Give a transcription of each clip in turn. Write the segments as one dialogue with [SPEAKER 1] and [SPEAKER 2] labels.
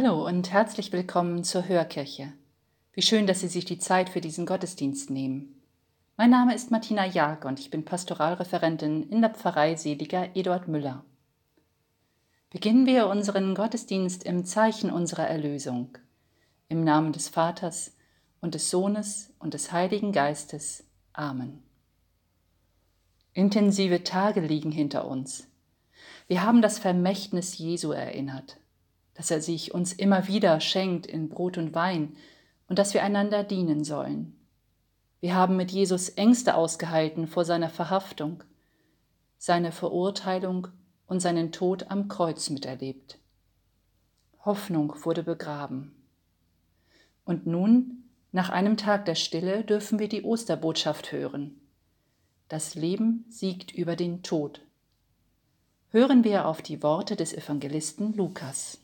[SPEAKER 1] Hallo und herzlich willkommen zur Hörkirche. Wie schön, dass Sie sich die Zeit für diesen Gottesdienst nehmen. Mein Name ist Martina Jag und ich bin Pastoralreferentin in der Pfarrei Seliger Eduard Müller. Beginnen wir unseren Gottesdienst im Zeichen unserer Erlösung. Im Namen des Vaters und des Sohnes und des Heiligen Geistes. Amen. Intensive Tage liegen hinter uns. Wir haben das Vermächtnis Jesu erinnert dass er sich uns immer wieder schenkt in Brot und Wein und dass wir einander dienen sollen. Wir haben mit Jesus Ängste ausgehalten vor seiner Verhaftung, seine Verurteilung und seinen Tod am Kreuz miterlebt. Hoffnung wurde begraben. Und nun, nach einem Tag der Stille, dürfen wir die Osterbotschaft hören. Das Leben siegt über den Tod. Hören wir auf die Worte des Evangelisten Lukas.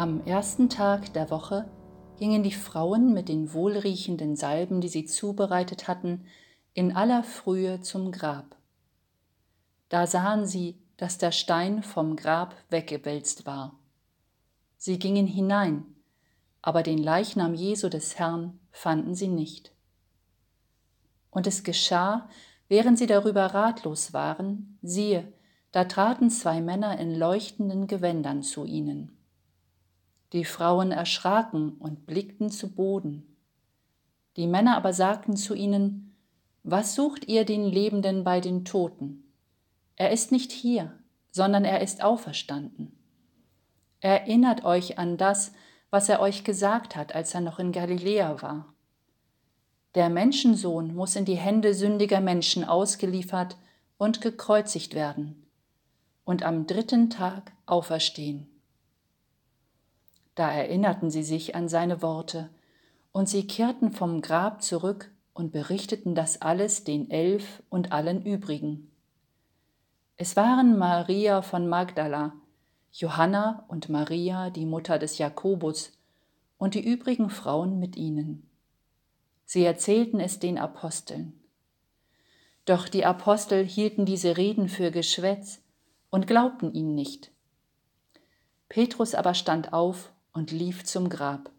[SPEAKER 1] Am ersten Tag der Woche gingen die Frauen mit den wohlriechenden Salben, die sie zubereitet hatten, in aller Frühe zum Grab. Da sahen sie, dass der Stein vom Grab weggewälzt war. Sie gingen hinein, aber den Leichnam Jesu des Herrn fanden sie nicht. Und es geschah, während sie darüber ratlos waren, siehe, da traten zwei Männer in leuchtenden Gewändern zu ihnen. Die Frauen erschraken und blickten zu Boden. Die Männer aber sagten zu ihnen, Was sucht ihr den Lebenden bei den Toten? Er ist nicht hier, sondern er ist auferstanden. Erinnert euch an das, was er euch gesagt hat, als er noch in Galiläa war. Der Menschensohn muss in die Hände sündiger Menschen ausgeliefert und gekreuzigt werden und am dritten Tag auferstehen. Da erinnerten sie sich an seine Worte, und sie kehrten vom Grab zurück und berichteten das alles den Elf und allen übrigen. Es waren Maria von Magdala, Johanna und Maria, die Mutter des Jakobus, und die übrigen Frauen mit ihnen. Sie erzählten es den Aposteln. Doch die Apostel hielten diese Reden für Geschwätz und glaubten ihnen nicht. Petrus aber stand auf und lief zum Grab.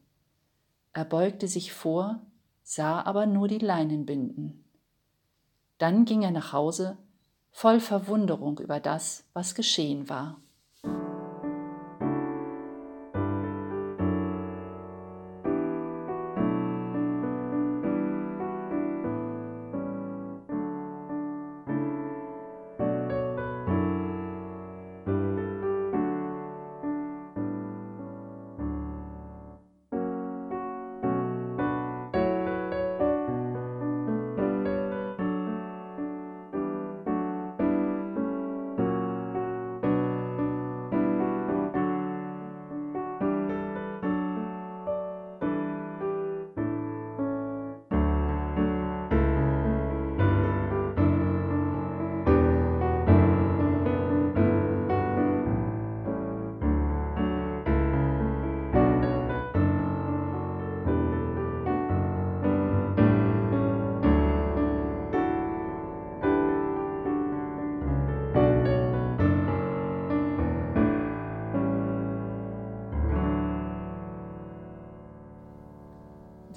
[SPEAKER 1] Er beugte sich vor, sah aber nur die Leinenbinden. Dann ging er nach Hause, voll Verwunderung über das, was geschehen war.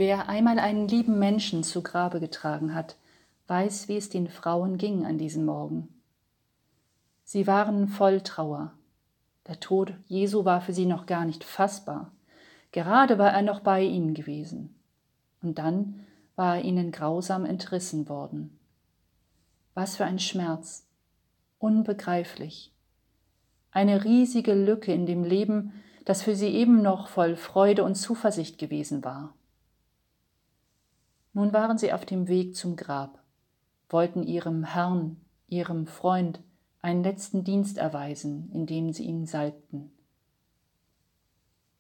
[SPEAKER 1] Wer einmal einen lieben Menschen zu Grabe getragen hat, weiß, wie es den Frauen ging an diesem Morgen. Sie waren voll Trauer. Der Tod Jesu war für sie noch gar nicht fassbar. Gerade war er noch bei ihnen gewesen. Und dann war er ihnen grausam entrissen worden. Was für ein Schmerz. Unbegreiflich. Eine riesige Lücke in dem Leben, das für sie eben noch voll Freude und Zuversicht gewesen war. Nun waren sie auf dem Weg zum Grab, wollten ihrem Herrn, ihrem Freund, einen letzten Dienst erweisen, indem sie ihn salbten.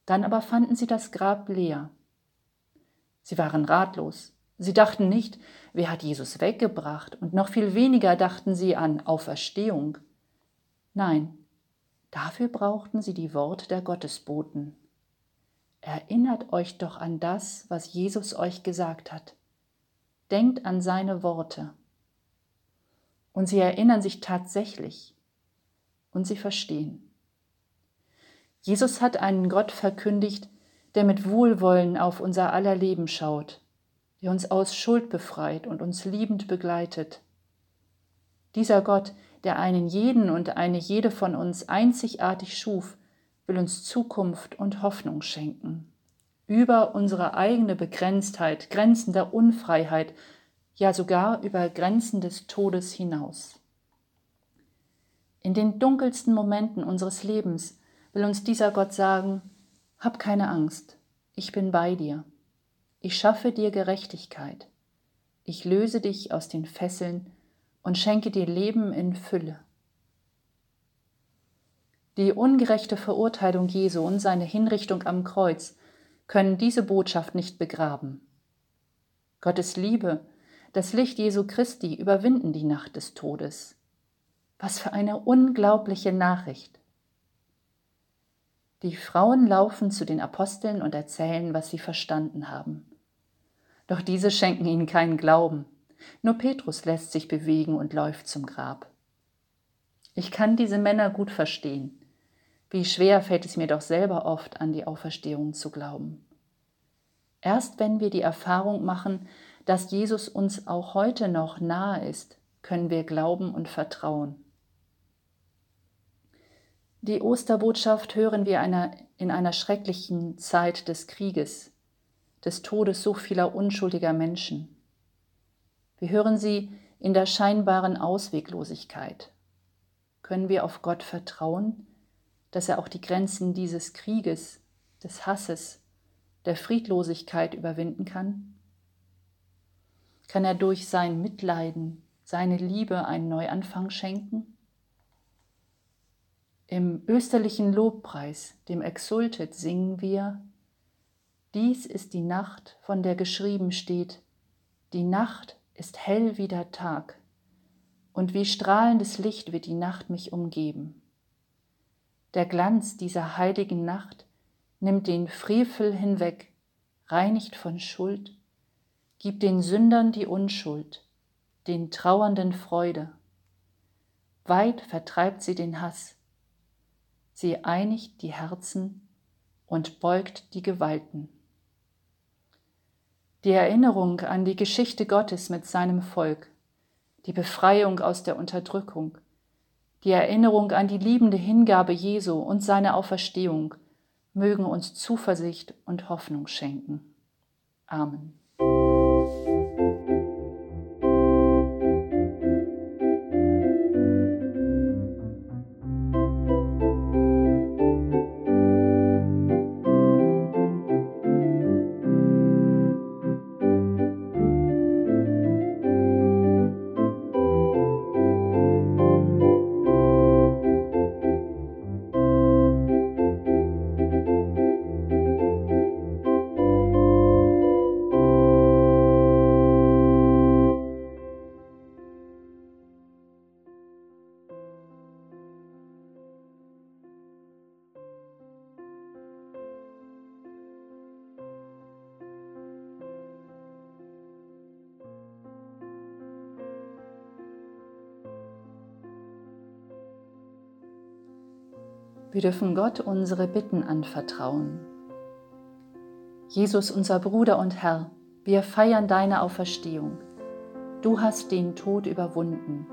[SPEAKER 1] Dann aber fanden sie das Grab leer. Sie waren ratlos. Sie dachten nicht, wer hat Jesus weggebracht, und noch viel weniger dachten sie an Auferstehung. Nein, dafür brauchten sie die Worte der Gottesboten. Erinnert euch doch an das, was Jesus euch gesagt hat. Denkt an seine Worte. Und sie erinnern sich tatsächlich und sie verstehen. Jesus hat einen Gott verkündigt, der mit Wohlwollen auf unser aller Leben schaut, der uns aus Schuld befreit und uns liebend begleitet. Dieser Gott, der einen jeden und eine jede von uns einzigartig schuf, will uns Zukunft und Hoffnung schenken. Über unsere eigene Begrenztheit, Grenzen der Unfreiheit ja sogar über Grenzen des Todes hinaus. In den dunkelsten Momenten unseres Lebens will uns dieser Gott sagen, hab keine Angst, ich bin bei dir. Ich schaffe dir Gerechtigkeit. Ich löse dich aus den Fesseln und schenke dir Leben in Fülle. Die ungerechte Verurteilung Jesu und seine Hinrichtung am Kreuz können diese Botschaft nicht begraben. Gottes Liebe das Licht Jesu Christi überwinden die Nacht des Todes. Was für eine unglaubliche Nachricht. Die Frauen laufen zu den Aposteln und erzählen, was sie verstanden haben. Doch diese schenken ihnen keinen Glauben. Nur Petrus lässt sich bewegen und läuft zum Grab. Ich kann diese Männer gut verstehen. Wie schwer fällt es mir doch selber oft, an die Auferstehung zu glauben. Erst wenn wir die Erfahrung machen, dass Jesus uns auch heute noch nahe ist, können wir glauben und vertrauen. Die Osterbotschaft hören wir einer, in einer schrecklichen Zeit des Krieges, des Todes so vieler unschuldiger Menschen. Wir hören sie in der scheinbaren Ausweglosigkeit. Können wir auf Gott vertrauen, dass er auch die Grenzen dieses Krieges, des Hasses, der Friedlosigkeit überwinden kann? Kann er durch sein Mitleiden, seine Liebe einen Neuanfang schenken? Im österlichen Lobpreis, dem Exultet, singen wir, Dies ist die Nacht, von der geschrieben steht, die Nacht ist hell wie der Tag, und wie strahlendes Licht wird die Nacht mich umgeben. Der Glanz dieser heiligen Nacht nimmt den Frevel hinweg, reinigt von Schuld Gib den Sündern die Unschuld, den Trauernden Freude. Weit vertreibt sie den Hass. Sie einigt die Herzen und beugt die Gewalten. Die Erinnerung an die Geschichte Gottes mit seinem Volk, die Befreiung aus der Unterdrückung, die Erinnerung an die liebende Hingabe Jesu und seine Auferstehung mögen uns Zuversicht und Hoffnung schenken. Amen. Wir dürfen Gott unsere Bitten anvertrauen. Jesus, unser Bruder und Herr, wir feiern deine Auferstehung. Du hast den Tod überwunden.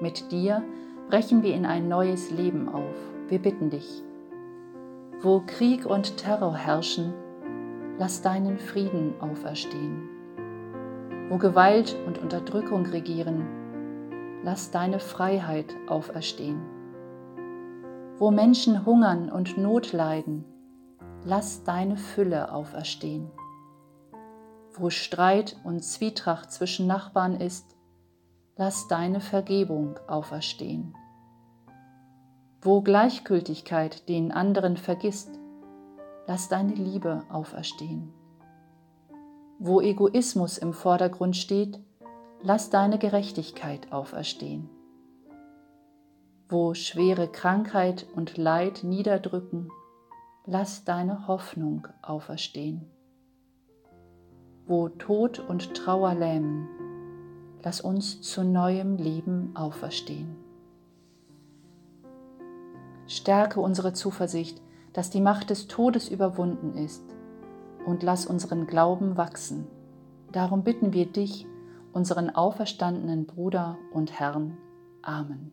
[SPEAKER 1] Mit dir brechen wir in ein neues Leben auf. Wir bitten dich. Wo Krieg und Terror herrschen, lass deinen Frieden auferstehen. Wo Gewalt und Unterdrückung regieren, lass deine Freiheit auferstehen. Wo Menschen hungern und Not leiden, lass deine Fülle auferstehen. Wo Streit und Zwietracht zwischen Nachbarn ist, lass deine Vergebung auferstehen. Wo Gleichgültigkeit den anderen vergisst, lass deine Liebe auferstehen. Wo Egoismus im Vordergrund steht, lass deine Gerechtigkeit auferstehen. Wo schwere Krankheit und Leid niederdrücken, lass deine Hoffnung auferstehen. Wo Tod und Trauer lähmen, lass uns zu neuem Leben auferstehen. Stärke unsere Zuversicht, dass die Macht des Todes überwunden ist, und lass unseren Glauben wachsen. Darum bitten wir dich, unseren auferstandenen Bruder und Herrn. Amen.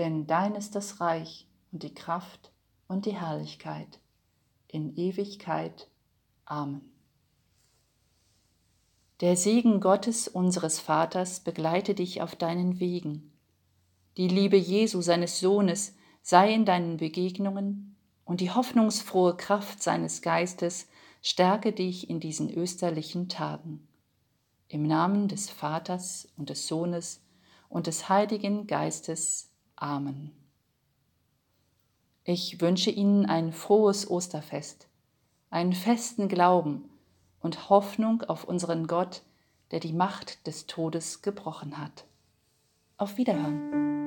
[SPEAKER 1] Denn dein ist das Reich und die Kraft und die Herrlichkeit in Ewigkeit. Amen. Der Segen Gottes unseres Vaters begleite dich auf deinen Wegen. Die Liebe Jesu seines Sohnes sei in deinen Begegnungen und die hoffnungsfrohe Kraft seines Geistes stärke dich in diesen österlichen Tagen. Im Namen des Vaters und des Sohnes und des Heiligen Geistes. Amen. Ich wünsche Ihnen ein frohes Osterfest, einen festen Glauben und Hoffnung auf unseren Gott, der die Macht des Todes gebrochen hat. Auf Wiederhören.